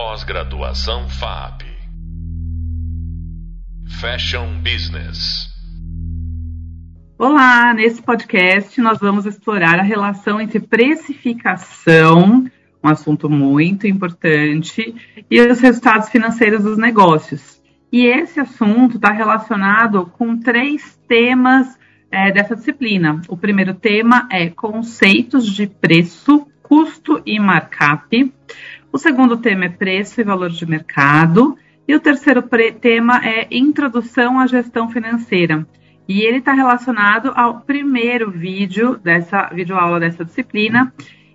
Pós-graduação FAP. Fashion Business. Olá, nesse podcast nós vamos explorar a relação entre precificação, um assunto muito importante, e os resultados financeiros dos negócios. E esse assunto está relacionado com três temas é, dessa disciplina. O primeiro tema é conceitos de preço, custo e markup. O segundo tema é preço e valor de mercado. E o terceiro tema é introdução à gestão financeira. E ele está relacionado ao primeiro vídeo dessa videoaula dessa disciplina.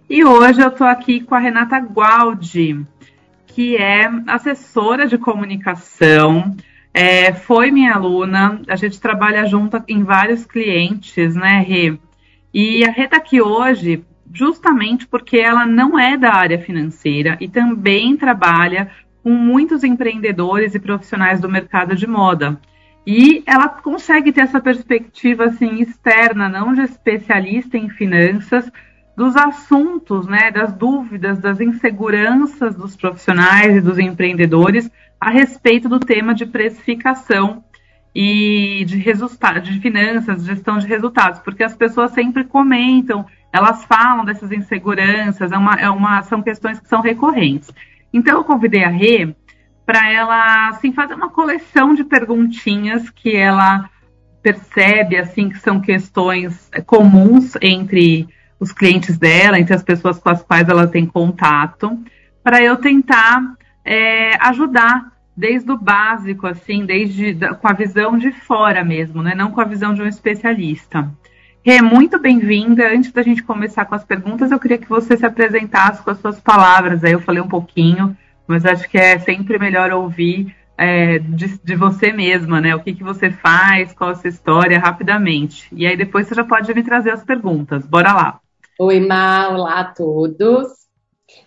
E hoje eu estou aqui com a Renata Gualdi, que é assessora de comunicação, é, foi minha aluna, a gente trabalha junto em vários clientes, né, Rê? E a Rê está aqui hoje justamente porque ela não é da área financeira e também trabalha com muitos empreendedores e profissionais do mercado de moda. E ela consegue ter essa perspectiva assim externa, não de especialista em finanças, dos assuntos, né, das dúvidas, das inseguranças dos profissionais e dos empreendedores a respeito do tema de precificação e de resultados, de finanças, gestão de resultados, porque as pessoas sempre comentam elas falam dessas inseguranças, é uma, é uma, são questões que são recorrentes. Então, eu convidei a Rê para ela assim, fazer uma coleção de perguntinhas que ela percebe assim que são questões comuns entre os clientes dela, entre as pessoas com as quais ela tem contato, para eu tentar é, ajudar desde o básico, assim, desde com a visão de fora mesmo, né? não com a visão de um especialista. Rê, muito bem-vinda. Antes da gente começar com as perguntas, eu queria que você se apresentasse com as suas palavras. Aí eu falei um pouquinho, mas acho que é sempre melhor ouvir é, de, de, você mesma, né? O que, que você faz, qual a sua história, rapidamente. E aí depois você já pode me trazer as perguntas. Bora lá. Oi, Ma, olá a todos.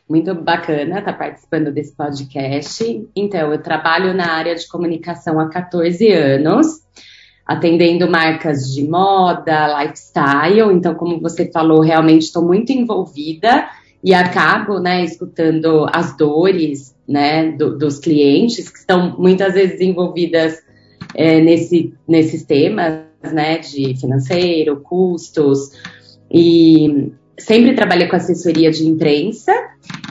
Muito bacana estar participando desse podcast. Então, eu trabalho na área de comunicação há 14 anos atendendo marcas de moda, lifestyle. Então, como você falou, realmente estou muito envolvida e acabo, né, escutando as dores, né, do, dos clientes que estão muitas vezes envolvidas é, nesse, nesses temas, né, de financeiro, custos e sempre trabalhei com assessoria de imprensa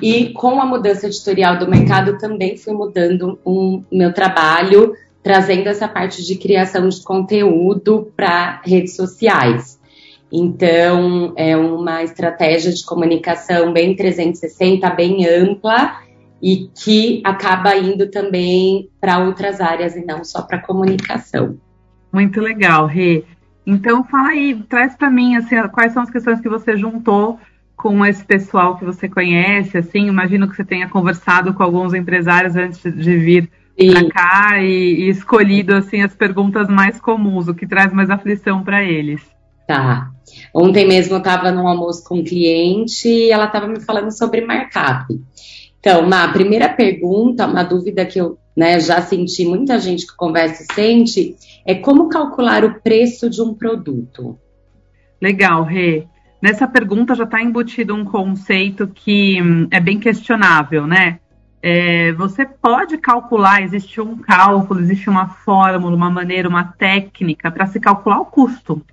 e com a mudança editorial do mercado também fui mudando o um, meu trabalho trazendo essa parte de criação de conteúdo para redes sociais. Então, é uma estratégia de comunicação bem 360, bem ampla e que acaba indo também para outras áreas e não só para comunicação. Muito legal, Rê. Então, fala aí, traz para mim assim, quais são as questões que você juntou com esse pessoal que você conhece, assim, imagino que você tenha conversado com alguns empresários antes de vir para cá e, e, escolhido assim as perguntas mais comuns, o que traz mais aflição para eles. Tá. Ontem mesmo eu estava num almoço com um cliente e ela estava me falando sobre markup. Então, na primeira pergunta, uma dúvida que eu né, já senti, muita gente que conversa e sente, é como calcular o preço de um produto. Legal, Rê. Nessa pergunta já está embutido um conceito que hum, é bem questionável, né? É, você pode calcular, existe um cálculo, existe uma fórmula, uma maneira, uma técnica para se calcular o custo.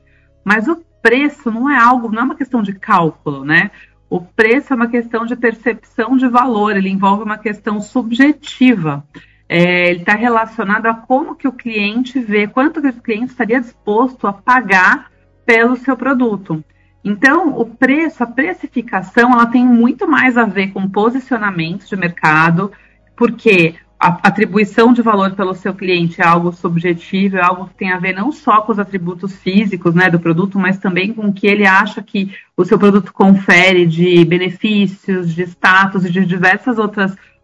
Mas o preço não é algo, não é uma questão de cálculo, né? O preço é uma questão de percepção de valor, ele envolve uma questão subjetiva. É, ele está relacionado a como que o cliente vê, quanto que o cliente estaria disposto a pagar pelo seu produto. Então, o preço, a precificação, ela tem muito mais a ver com posicionamento de mercado, porque a atribuição de valor pelo seu cliente é algo subjetivo, é algo que tem a ver não só com os atributos físicos né, do produto, mas também com o que ele acha que o seu produto confere de benefícios, de status e de diversos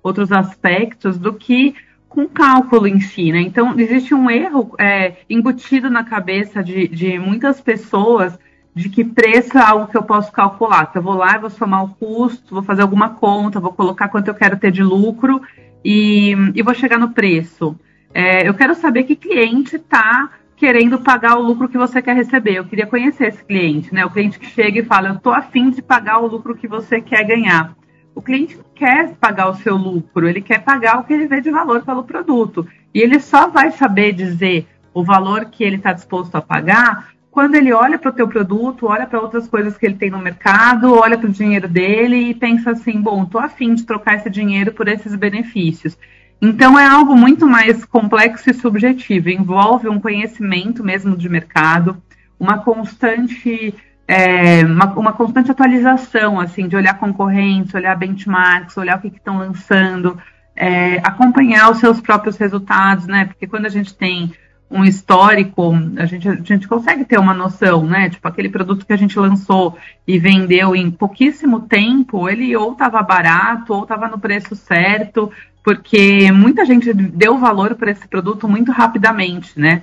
outros aspectos do que com cálculo em si. Né? Então, existe um erro é, embutido na cabeça de, de muitas pessoas de que preço é algo que eu posso calcular. Que eu vou lá, vou somar o custo, vou fazer alguma conta, vou colocar quanto eu quero ter de lucro e, e vou chegar no preço. É, eu quero saber que cliente está querendo pagar o lucro que você quer receber. Eu queria conhecer esse cliente, né? O cliente que chega e fala, eu estou afim de pagar o lucro que você quer ganhar. o cliente quer pagar o seu lucro, ele quer pagar o que ele vê de valor pelo produto. E ele só vai saber dizer o valor que ele está disposto a pagar quando ele olha para o teu produto, olha para outras coisas que ele tem no mercado, olha para o dinheiro dele e pensa assim, bom, estou afim de trocar esse dinheiro por esses benefícios. Então é algo muito mais complexo e subjetivo, envolve um conhecimento mesmo de mercado, uma constante é, uma, uma, constante atualização, assim, de olhar concorrentes, olhar benchmarks, olhar o que estão lançando, é, acompanhar os seus próprios resultados, né? Porque quando a gente tem um histórico, a gente, a gente consegue ter uma noção, né? Tipo, aquele produto que a gente lançou e vendeu em pouquíssimo tempo, ele ou estava barato ou estava no preço certo, porque muita gente deu valor para esse produto muito rapidamente, né?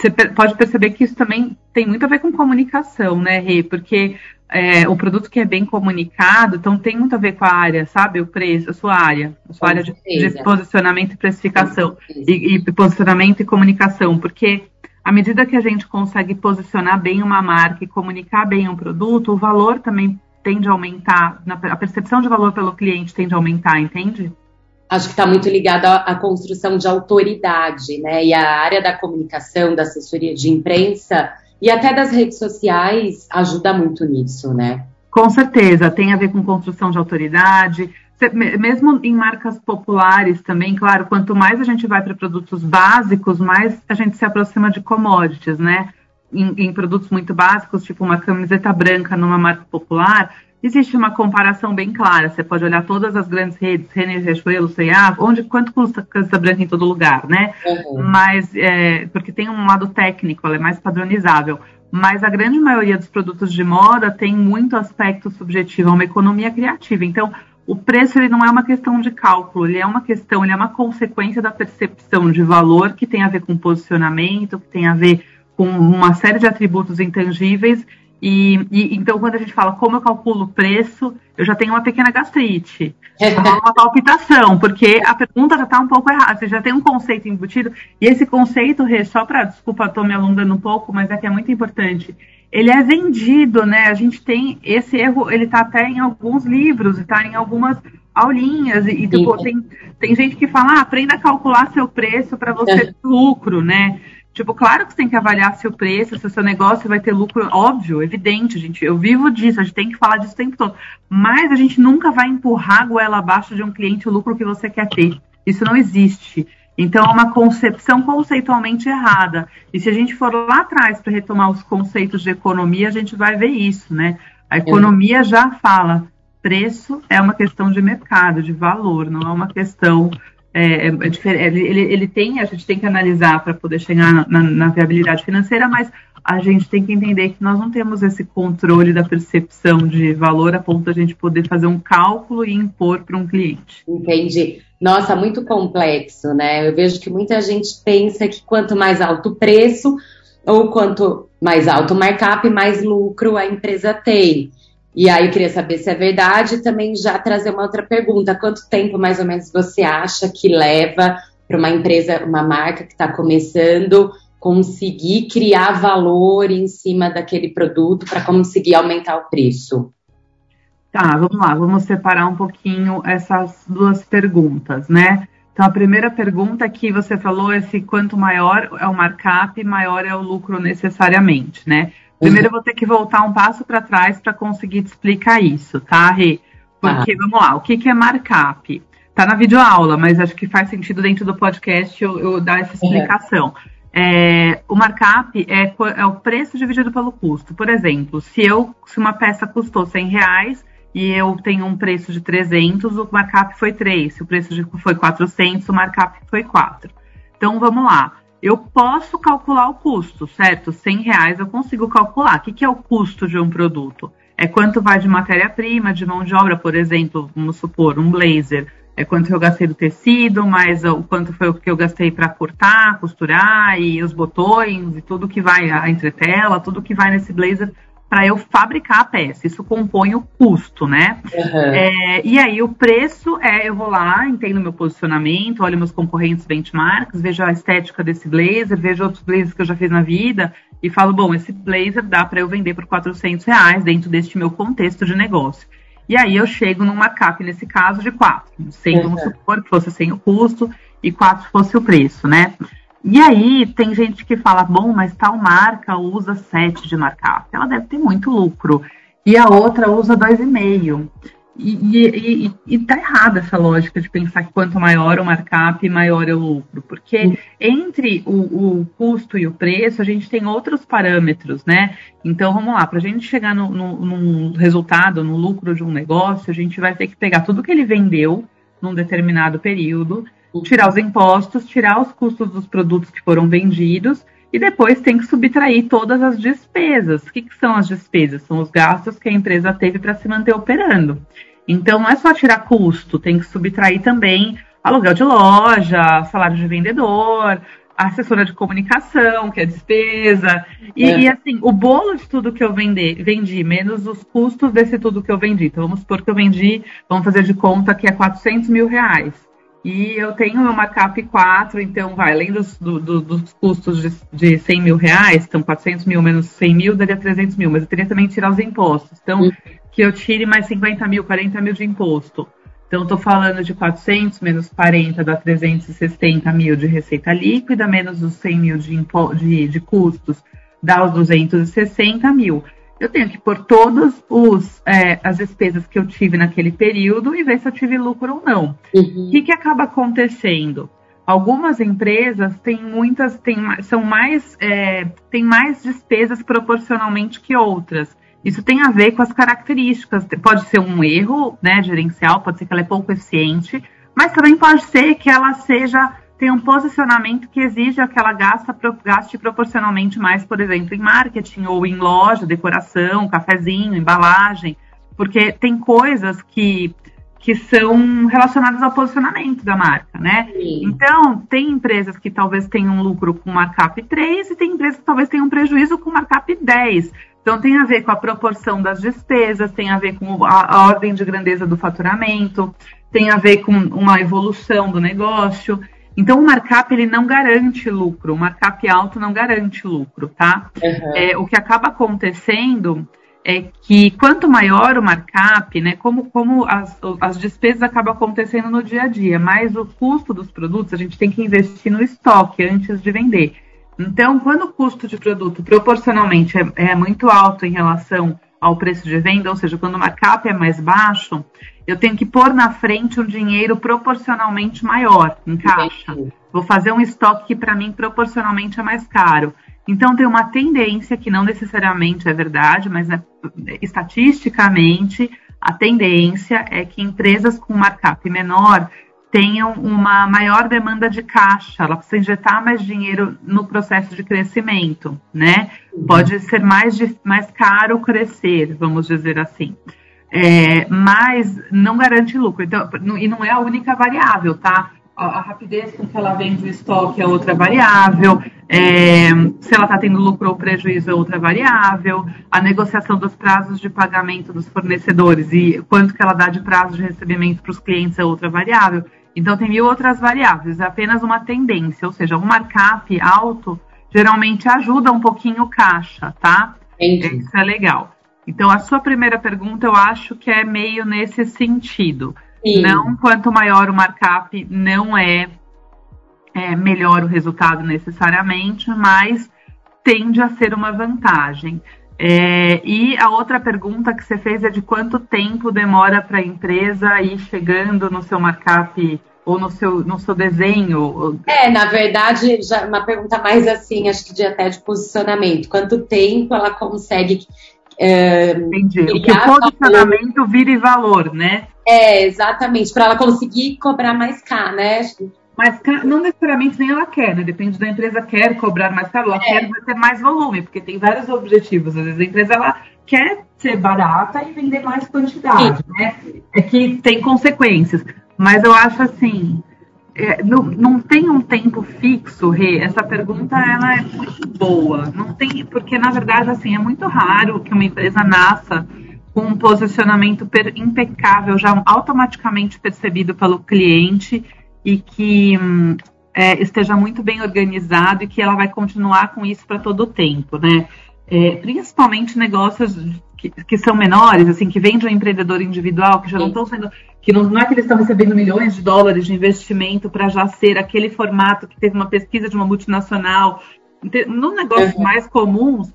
você pode perceber que isso também tem muito a ver com comunicação, né, Rê? Porque é, o produto que é bem comunicado, então tem muito a ver com a área, sabe? O preço, a sua área, a sua com área de, de, posicionamento e precificação, e, e, posicionamento e comunicação, porque à medida que a gente consegue posicionar bem uma marca e comunicar bem um produto, o valor também tende a aumentar, a percepção de valor pelo cliente tende a aumentar, entende? acho que está muito ligado à, à, construção de autoridade, né? E a área da comunicação, da assessoria de imprensa e até das redes sociais ajuda muito nisso, né? Com certeza, tem a ver com construção de autoridade. Mesmo em marcas populares também, claro, quanto mais a gente vai para produtos básicos, mais a gente se aproxima de commodities, né? Em, em produtos muito básicos, tipo uma camiseta branca numa marca popular, existe uma comparação bem clara. Você pode olhar todas as grandes redes, René Riachuelo, C&A, onde quanto custa cansa branca em todo lugar, né? Uhum. Mas é, porque tem um lado técnico, ela é mais padronizável. Mas a grande maioria dos produtos de moda tem muito aspecto subjetivo, é uma economia criativa. Então, o preço ele não é uma questão de cálculo, ele é uma questão, ele é uma consequência da percepção de valor que tem a ver com posicionamento, que tem a ver com uma série de atributos intangíveis e, e, então, quando a gente fala como eu calculo o preço, eu já tenho uma pequena gastrite, uma palpitação, porque a pergunta já está um pouco errada. Você já tem um conceito embutido, e esse conceito, só para, desculpa, estou me alongando um pouco, mas é que é muito importante. Ele é vendido, né? A gente tem esse erro, ele está até em alguns livros, está em algumas aulinhas, e, e tipo, tem, tem gente que fala, ah, aprenda a calcular seu preço para você ter lucro, né? Tipo, claro que você tem que avaliar seu preço, se o seu negócio vai ter lucro, óbvio, evidente, gente. Eu vivo disso, a gente tem que falar disso o tempo todo. Mas a gente nunca vai empurrar a goela abaixo de um cliente o lucro que você quer ter. Isso não existe. Então, é uma concepção conceitualmente errada. E se a gente for lá atrás para retomar os conceitos de economia, a gente vai ver isso, né? A economia já fala, preço é uma questão de mercado, de valor, não é uma questão é, é, é ele, ele, tem, a gente tem que analisar para poder chegar na, na, viabilidade financeira, mas a gente tem que entender que nós não temos esse controle da percepção de valor a ponto de a gente poder fazer um cálculo e impor para um cliente. Entendi. Nossa, muito complexo, né? Eu vejo que muita gente pensa que quanto mais alto o preço ou quanto mais alto o markup, mais lucro a empresa tem. E aí eu queria saber se é verdade e também já trazer uma outra pergunta. Quanto tempo mais ou menos você acha que leva para uma empresa, uma marca que está começando, conseguir criar valor em cima daquele produto para conseguir aumentar o preço? Tá, vamos lá, vamos separar um pouquinho essas duas perguntas, né? Então, a primeira pergunta que você falou é se quanto maior é o markup, maior é o lucro necessariamente, né? Primeiro eu vou ter que voltar um passo para trás para conseguir te explicar isso, tá, Rê? Porque, ah. vamos lá, o que, que é markup? Tá na videoaula, mas acho que faz sentido dentro do podcast eu, eu dar essa explicação. Uhum. É, o markup é, é, o preço dividido pelo custo. Por exemplo, se, eu, se uma peça custou 100 reais e eu tenho um preço de 300, o markup foi 3. Se o preço de, foi 400, o markup foi 4. Então, vamos lá eu posso calcular o custo, certo? 100 reais eu consigo calcular. O que, que é o custo de um produto? É quanto vai de matéria-prima, de mão de obra, por exemplo, vamos supor, um blazer. É quanto eu gastei do tecido, mais o quanto foi o que eu gastei para cortar, costurar e os botões e tudo que vai, a entretela, tudo que vai nesse blazer para eu fabricar a peça. Isso compõe o custo, né? Uhum. É, e aí o preço é, eu vou lá, entendo meu posicionamento, olho meus concorrentes benchmarks, vejo a estética desse blazer, vejo outros blazers que eu já fiz na vida e falo, bom, esse blazer dá para eu vender por 400 reais dentro deste meu contexto de negócio. E aí eu chego num markup, nesse caso, de 4. 100, uhum. vamos supor que fosse sem o custo e 4 fosse o preço, né? E aí tem gente que fala, bom, mas tal marca usa 7 de markup. Ela deve ter muito lucro. E a outra usa 2,5. E, e, e, tá errada essa lógica de pensar que quanto maior o markup, maior é o lucro. Porque entre o, o, custo e o preço, a gente tem outros parâmetros, né? Então, vamos lá, para a gente chegar no, no, no, resultado, no lucro de um negócio, a gente vai ter que pegar tudo que ele vendeu num determinado período. Tirar os impostos, tirar os custos dos produtos que foram vendidos e depois tem que subtrair todas as despesas. O que, que são as despesas? São os gastos que a empresa teve para se manter operando. Então, não é só tirar custo, tem que subtrair também aluguel de loja, salário de vendedor, assessora de comunicação, que é despesa. E, é. e, assim, o bolo de tudo que eu vendi, vendi, menos os custos desse tudo que eu vendi. Então, vamos supor que eu vendi, vamos fazer de conta que é 400 mil reais. E eu tenho uma CAP 4, então vai, além dos, do, do, dos custos de, de 100 mil reais, então 400 mil menos 100 mil daria 300 mil, mas eu teria também que tirar os impostos. Então, uhum. que eu tire mais 50 mil, 40 mil de imposto. Então, estou falando de 400 menos 40 dá 360 mil de receita líquida, menos os 100 mil de, de, de custos, dá os 260 mil eu tenho que pôr todas é, as despesas que eu tive naquele período e ver se eu tive lucro ou não. Uhum. O que, que acaba acontecendo? Algumas empresas têm muitas, têm, são mais, é, têm mais despesas proporcionalmente que outras. Isso tem a ver com as características. Pode ser um erro né, gerencial, pode ser que ela é pouco eficiente, mas também pode ser que ela seja tem um posicionamento que exige que ela gasta, gaste proporcionalmente mais, por exemplo, em marketing ou em loja, decoração, cafezinho, embalagem, porque tem coisas que, que são relacionadas ao posicionamento da marca, né? Sim. Então, tem empresas que talvez tenham um lucro com markup 3 e tem empresas que talvez tenham um prejuízo com markup 10. Então, tem a ver com a proporção das despesas, tem a ver com a, a ordem de grandeza do faturamento, tem a ver com uma evolução do negócio. Então, o markup ele não garante lucro, o markup alto não garante lucro, tá? Uhum. É, o que acaba acontecendo é que quanto maior o markup, né, como, como as, as despesas acabam acontecendo no dia a dia, mais o custo dos produtos, a gente tem que investir no estoque antes de vender. Então, quando o custo de produto proporcionalmente é, é muito alto em relação ao preço de venda, ou seja, quando o markup é mais baixo, eu tenho que pôr na frente um dinheiro proporcionalmente maior em caixa. Vou fazer um estoque que para mim proporcionalmente é mais caro. Então tem uma tendência que não necessariamente é verdade, mas é, estatisticamente a tendência é que empresas com markup menor tenham uma maior demanda de caixa, ela precisa injetar mais dinheiro no processo de crescimento, né? Pode ser mais, mais caro crescer, vamos dizer assim. É, mas não garante lucro. Então, e não é a única variável, tá? A, a rapidez com que ela vende o estoque é outra variável, é, se ela está tendo lucro ou prejuízo é outra variável, a negociação dos prazos de pagamento dos fornecedores e quanto que ela dá de prazo de recebimento para os clientes é outra variável. Então, tem mil outras variáveis, é apenas uma tendência, ou seja, um markup alto geralmente ajuda um pouquinho o caixa, tá? Entendi. Isso é legal. Então, a sua primeira pergunta, eu acho que é meio nesse sentido. Sim. Não quanto maior o markup, não é, é melhor o resultado necessariamente, mas tende a ser uma vantagem. É, e a outra pergunta que você fez é de quanto tempo demora para a empresa ir chegando no seu markup ou no seu, no seu desenho? É, na verdade, já uma pergunta mais assim, acho que de até de posicionamento. Quanto tempo ela consegue. É, Entendi. O que o posicionamento valor. vire valor, né? É, exatamente, para ela conseguir cobrar mais caro, né? Mas não necessariamente nem ela quer, né? Depende da empresa quer cobrar mais caro, ela é. quer ter mais volume, porque tem vários objetivos. Às vezes a empresa ela quer ser barata e vender mais quantidade, Sim. né? É que tem consequências. Mas eu acho assim, é, não, não tem um tempo fixo, Rê. Essa pergunta ela é muito boa. Não tem, porque na verdade assim é muito raro que uma empresa nasça com um posicionamento impecável, já automaticamente percebido pelo cliente e que hum, é, esteja muito bem organizado e que ela vai continuar com isso para todo o tempo, né? é, principalmente negócios que, que, são menores, assim, que vêm de um empreendedor individual, que já não estão sendo. que não, não, é que eles estão recebendo milhões de dólares de investimento para já ser aquele formato que teve uma pesquisa de uma multinacional. No negócio uhum. mais comuns,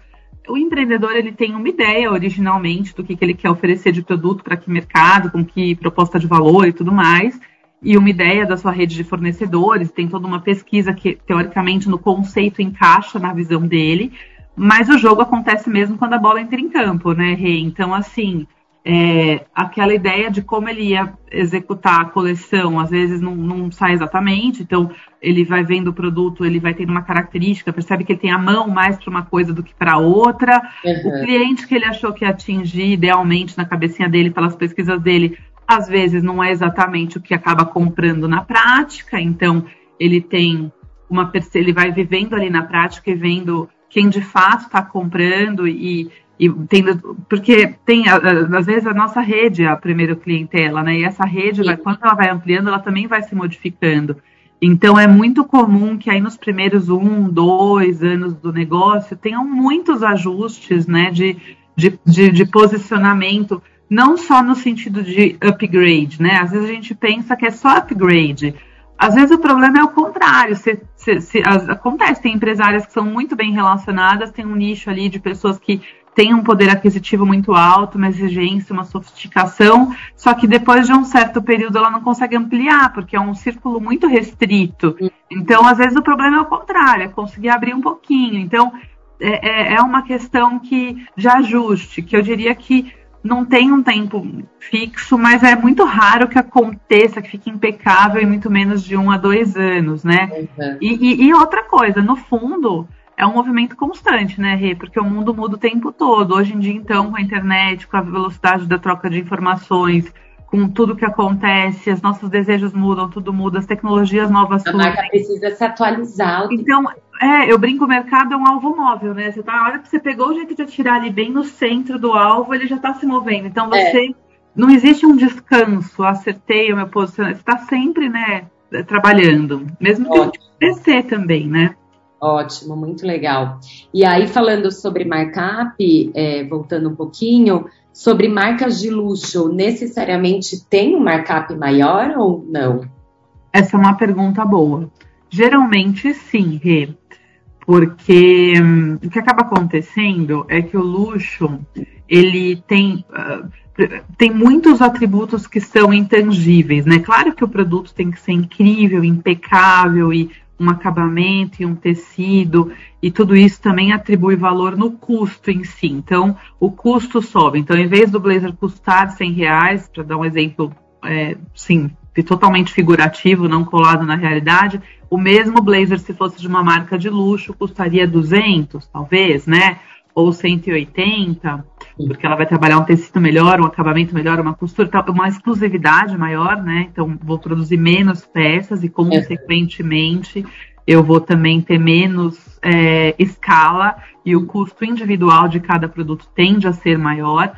o empreendedor ele tem uma ideia originalmente do que, que ele quer oferecer de produto para que mercado, com que proposta de valor e tudo mais, e uma ideia da sua rede de fornecedores, tem toda uma pesquisa que teoricamente no conceito encaixa na visão dele, mas o jogo acontece mesmo quando a bola entra em campo, né, Rei? Então, assim, é, aquela ideia de como ele ia executar a coleção, às vezes não, não, sai exatamente, então ele vai vendo o produto, ele vai tendo uma característica, percebe que ele tem a mão mais para uma coisa do que para outra. Uhum. O cliente que ele achou que ia atingir idealmente na cabecinha dele, pelas pesquisas dele, às vezes não é exatamente o que acaba comprando na prática, então ele tem uma ele vai vivendo ali na prática e vendo quem de fato está comprando e, e tendo, porque tem às vezes a nossa rede é a primeira clientela, né? E essa rede, vai, quando ela vai ampliando, ela também vai se modificando. Então é muito comum que aí nos primeiros um, dois anos do negócio tenham muitos ajustes, né? De, de, de, de posicionamento, não só no sentido de upgrade, né? Às vezes a gente pensa que é só upgrade às vezes o problema é o contrário. Se, se, se, as, acontece, tem empresárias que são muito bem relacionadas, tem um nicho ali de pessoas que têm um poder aquisitivo muito alto, uma exigência, uma sofisticação, só que depois de um certo período ela não consegue ampliar, porque é um círculo muito restrito. Então, às vezes, o problema é o contrário, é conseguir abrir um pouquinho. Então, é, é, é uma questão que de ajuste, que eu diria que não tem um tempo fixo, mas é muito raro que aconteça, que fique impecável em muito menos de um a dois anos, né? Uhum. E, e, e, outra coisa, no fundo, é um movimento constante, né, Rê? Porque o mundo muda o tempo todo. Hoje em dia, então, com a internet, com a velocidade da troca de informações, com tudo que acontece, os nossos desejos mudam, tudo muda, as tecnologias novas surgem. A marca precisa se atualizar. Então, é, eu brinco, o mercado é um alvo móvel, né? Você tá, a hora que você pegou o jeito de atirar ali bem no centro do alvo, ele já está se movendo. Então, você... É. Não existe um descanso, acertei o meu posicionamento. Você está sempre, né, trabalhando. Mesmo que PC também, né? Ótimo, muito legal. E aí, falando sobre markup, é, voltando um pouquinho, sobre marcas de luxo, necessariamente tem um markup maior ou não? Essa é uma pergunta boa. Geralmente sim, Rê, porque hum, o que acaba acontecendo é que o luxo ele tem uh, tem muitos atributos que são intangíveis, né? Claro que o produto tem que ser incrível, impecável e um acabamento e um tecido, e tudo isso também atribui valor no custo em si. Então, o custo sobe. Então, em vez do blazer custar 100 reais, para dar um exemplo, é, sim, totalmente figurativo, não colado na realidade, o mesmo blazer, se fosse de uma marca de luxo, custaria 200, talvez, né? Ou 180, porque ela vai trabalhar um tecido melhor, um acabamento melhor, uma costura, uma exclusividade maior, né? Então, vou produzir menos peças e, consequentemente, eu vou também ter menos é, escala e o custo individual de cada produto tende a ser maior.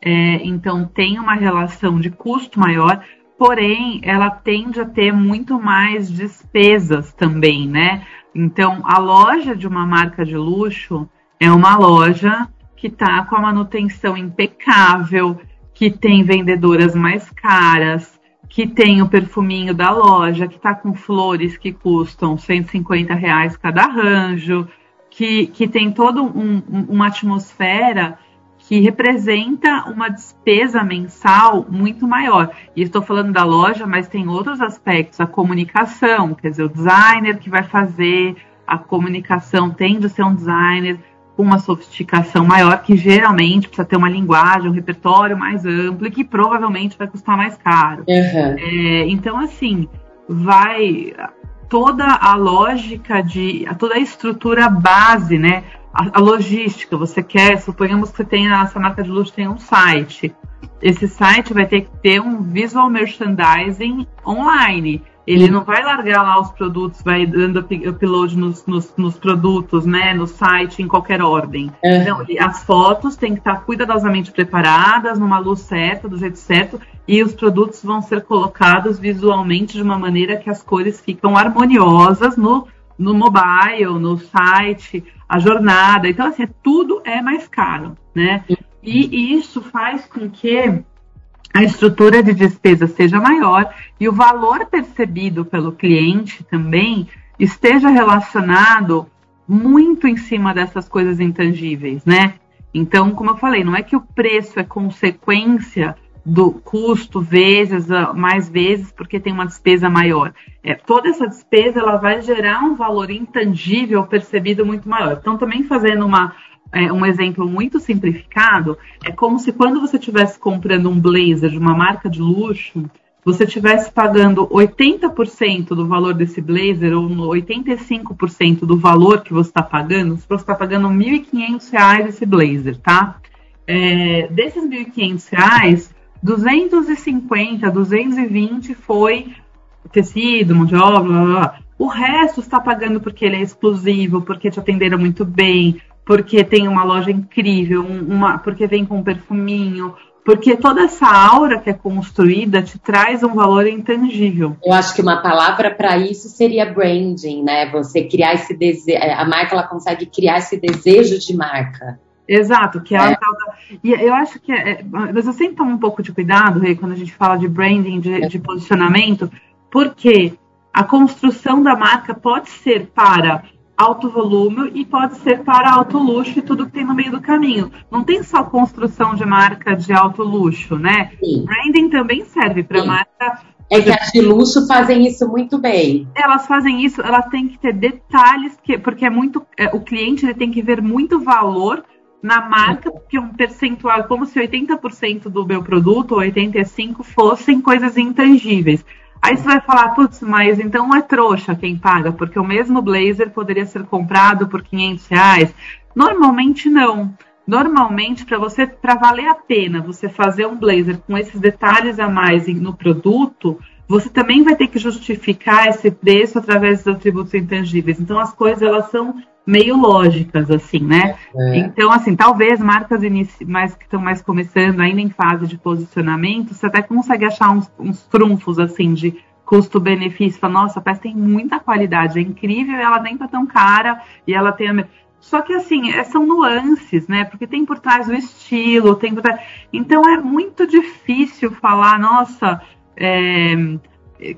É, então, tem uma relação de custo maior, porém ela tende a ter muito mais despesas também, né? Então, a loja de uma marca de luxo é uma loja que está com a manutenção impecável, que tem vendedoras mais caras, que tem o perfuminho da loja, que está com flores que custam 150 reais cada arranjo, que, que tem toda um, uma atmosfera que representa uma despesa mensal muito maior. E estou falando da loja, mas tem outros aspectos, a comunicação, quer dizer, o designer que vai fazer a comunicação tende a ser um designer uma sofisticação maior, que geralmente precisa ter uma linguagem, um repertório mais amplo e que provavelmente vai custar mais caro. Uhum. É, então, assim, vai toda a lógica de toda a estrutura base, né? a, a, logística, você quer, suponhamos que você tenha, essa marca de luxo tem um site. Esse site vai ter que ter um visual merchandising online. Ele não vai largar lá os produtos, vai dando upload nos, nos, nos produtos, né, no site, em qualquer ordem. É. Não, as fotos têm que estar cuidadosamente preparadas, numa luz certa, do jeito certo, e os produtos vão ser colocados visualmente de uma maneira que as cores ficam harmoniosas no, no mobile, no site a jornada. Então, assim, tudo é mais caro, né? E isso faz com que a estrutura de despesa seja maior e o valor percebido pelo cliente também esteja relacionado muito em cima dessas coisas intangíveis, né? Então, como eu falei, não é que o preço é consequência do custo vezes ah, mais vezes porque tem uma despesa maior. É, toda essa despesa ela vai gerar um valor intangível percebido muito maior. Então, também fazendo uma, é, um exemplo muito simplificado, é como se quando você estivesse comprando um blazer de uma marca de luxo, você estivesse pagando 80% do valor desse blazer ou 85% do valor que você está pagando, se você está pagando R$ 1.500 esse blazer, tá? É, desses R$ 1.500, 250, 220 foi tecido, mão de obra, blá, blá, blá. O resto está pagando porque ele é exclusivo, porque te atenderam muito bem, porque tem uma loja incrível, uma, porque vem com um perfuminho, porque toda essa aura que é construída te traz um valor intangível. Eu acho que uma palavra para isso seria branding, né? Você criar esse desejo, a marca ela consegue criar esse desejo de marca. Exato, que é, é. Da... E eu acho que é, mas eu sempre tomo um pouco de cuidado, Rei, quando a gente fala de branding, de, de posicionamento, porque a construção da marca pode ser para alto volume e pode ser para alto luxo e tudo que tem no meio do caminho. Não tem só construção de marca de alto luxo, né? Sim. Branding também serve para marca. É que as de luxo fazem isso muito bem. Elas fazem isso, elas têm que ter detalhes, que, porque é muito. É, o cliente ele tem que ver muito valor na marca, porque um percentual, como se 80% do meu produto, ou 85% fossem coisas intangíveis. Aí você vai falar, putz, mas então é trouxa quem paga, porque o mesmo blazer poderia ser comprado por 500 reais. Normalmente não. Normalmente, para você, para valer a pena você fazer um blazer com esses detalhes a mais no produto, você também vai ter que justificar esse preço através dos atributos intangíveis. Então, as coisas elas são meio lógicas, assim, né? É. Então, assim, talvez marcas mais que estão mais começando, ainda em fase de posicionamento, você até consegue achar uns, uns trunfos, assim, de custo-benefício. Nossa, a peça tem muita qualidade, é incrível, ela nem tá tão cara, e ela tem a... Só que, assim, é, são nuances, né? Porque tem por trás o estilo, tem por trás... Então, é muito difícil falar, nossa... É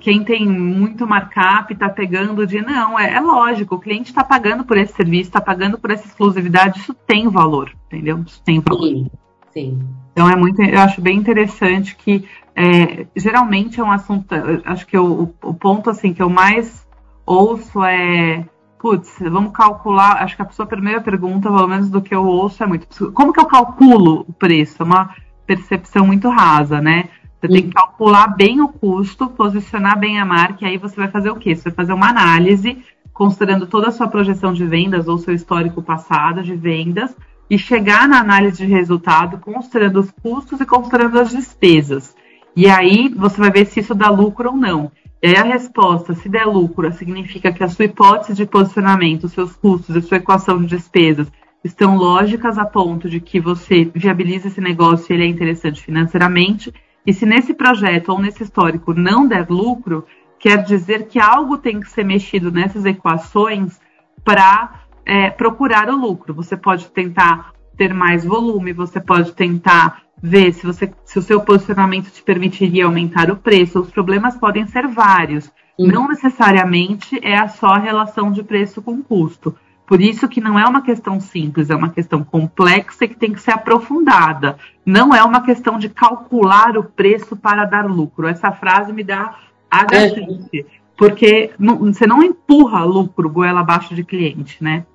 quem tem muito markup está pegando de não, é, é, lógico, o cliente está pagando por esse serviço, está pagando por essa exclusividade, isso tem valor, entendeu? Isso tem valor. Sim, sim. Então é muito, eu acho bem interessante que é, geralmente é um assunto, acho que o, o ponto assim que eu mais ouço é putz, vamos calcular. Acho que a sua primeira pergunta, pelo menos do que eu ouço, é muito. Como que eu calculo o preço? É uma percepção muito rasa, né? Você tem que calcular bem o custo, posicionar bem a marca, e aí você vai fazer o quê? Você vai fazer uma análise, considerando toda a sua projeção de vendas ou seu histórico passado de vendas, e chegar na análise de resultado, considerando os custos e considerando as despesas. E aí você vai ver se isso dá lucro ou não. E aí a resposta, se der lucro, significa que a sua hipótese de posicionamento, os seus custos e sua equação de despesas estão lógicas a ponto de que você viabiliza esse negócio e ele é interessante financeiramente. E se nesse projeto ou nesse histórico não der lucro, quer dizer que algo tem que ser mexido nessas equações para é, procurar o lucro. Você pode tentar ter mais volume, você pode tentar ver se, você, se o seu posicionamento te permitiria aumentar o preço. Os problemas podem ser vários. Uhum. Não necessariamente é a só relação de preço com custo. Por isso que não é uma questão simples, é uma questão complexa que tem que ser aprofundada. Não é uma questão de calcular o preço para dar lucro. Essa frase me dá agachante, é. porque você não empurra lucro goela abaixo de cliente, né?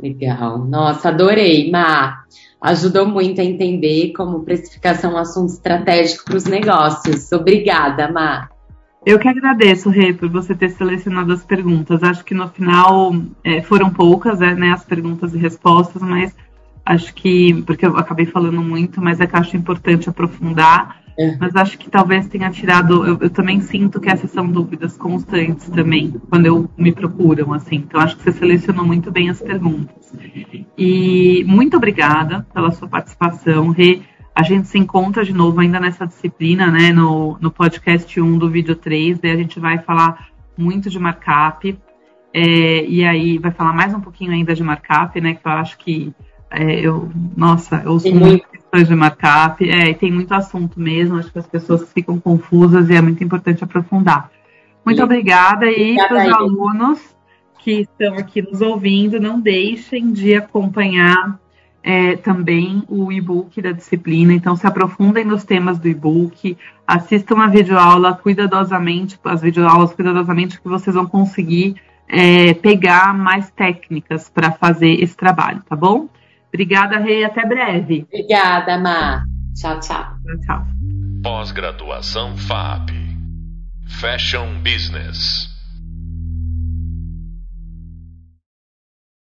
Legal. Nossa, adorei, Ma. Ajudou muito a entender como precificação é um assunto estratégico para os negócios. Obrigada, Ma. Eu que agradeço, Rê, por você ter selecionado as perguntas. Acho que no final é, foram poucas, é, né, as perguntas e respostas, mas acho que, porque eu acabei falando muito, mas é que acho importante aprofundar. É. Mas acho que talvez tenha tirado. Eu, eu, também sinto que essas são dúvidas constantes também, quando eu me procuram, assim. Então acho que você selecionou muito bem as perguntas. E muito obrigada pela sua participação, Rê. A gente se encontra de novo ainda nessa disciplina, né, no, no podcast 1 do vídeo 3, daí a gente vai falar muito de markup. É, e aí vai falar mais um pouquinho ainda de markup, né? Que eu acho que é, eu, nossa, eu ouço muito questões de markup, é, tem muito assunto mesmo, acho que as pessoas ficam confusas e é muito importante aprofundar. Muito obrigada, e para os alunos que estão aqui nos ouvindo, não deixem de acompanhar é, também o e-book da disciplina. Então, se aprofundem nos temas do e-book, assistam a videoaula cuidadosamente, as videoaulas cuidadosamente, que vocês vão conseguir é, pegar mais técnicas para fazer esse trabalho, tá bom? Obrigada, Rei, até breve. Obrigada, Má. Tchau, tchau. Tchau, tchau. Pós-graduação FAP. Fashion Business.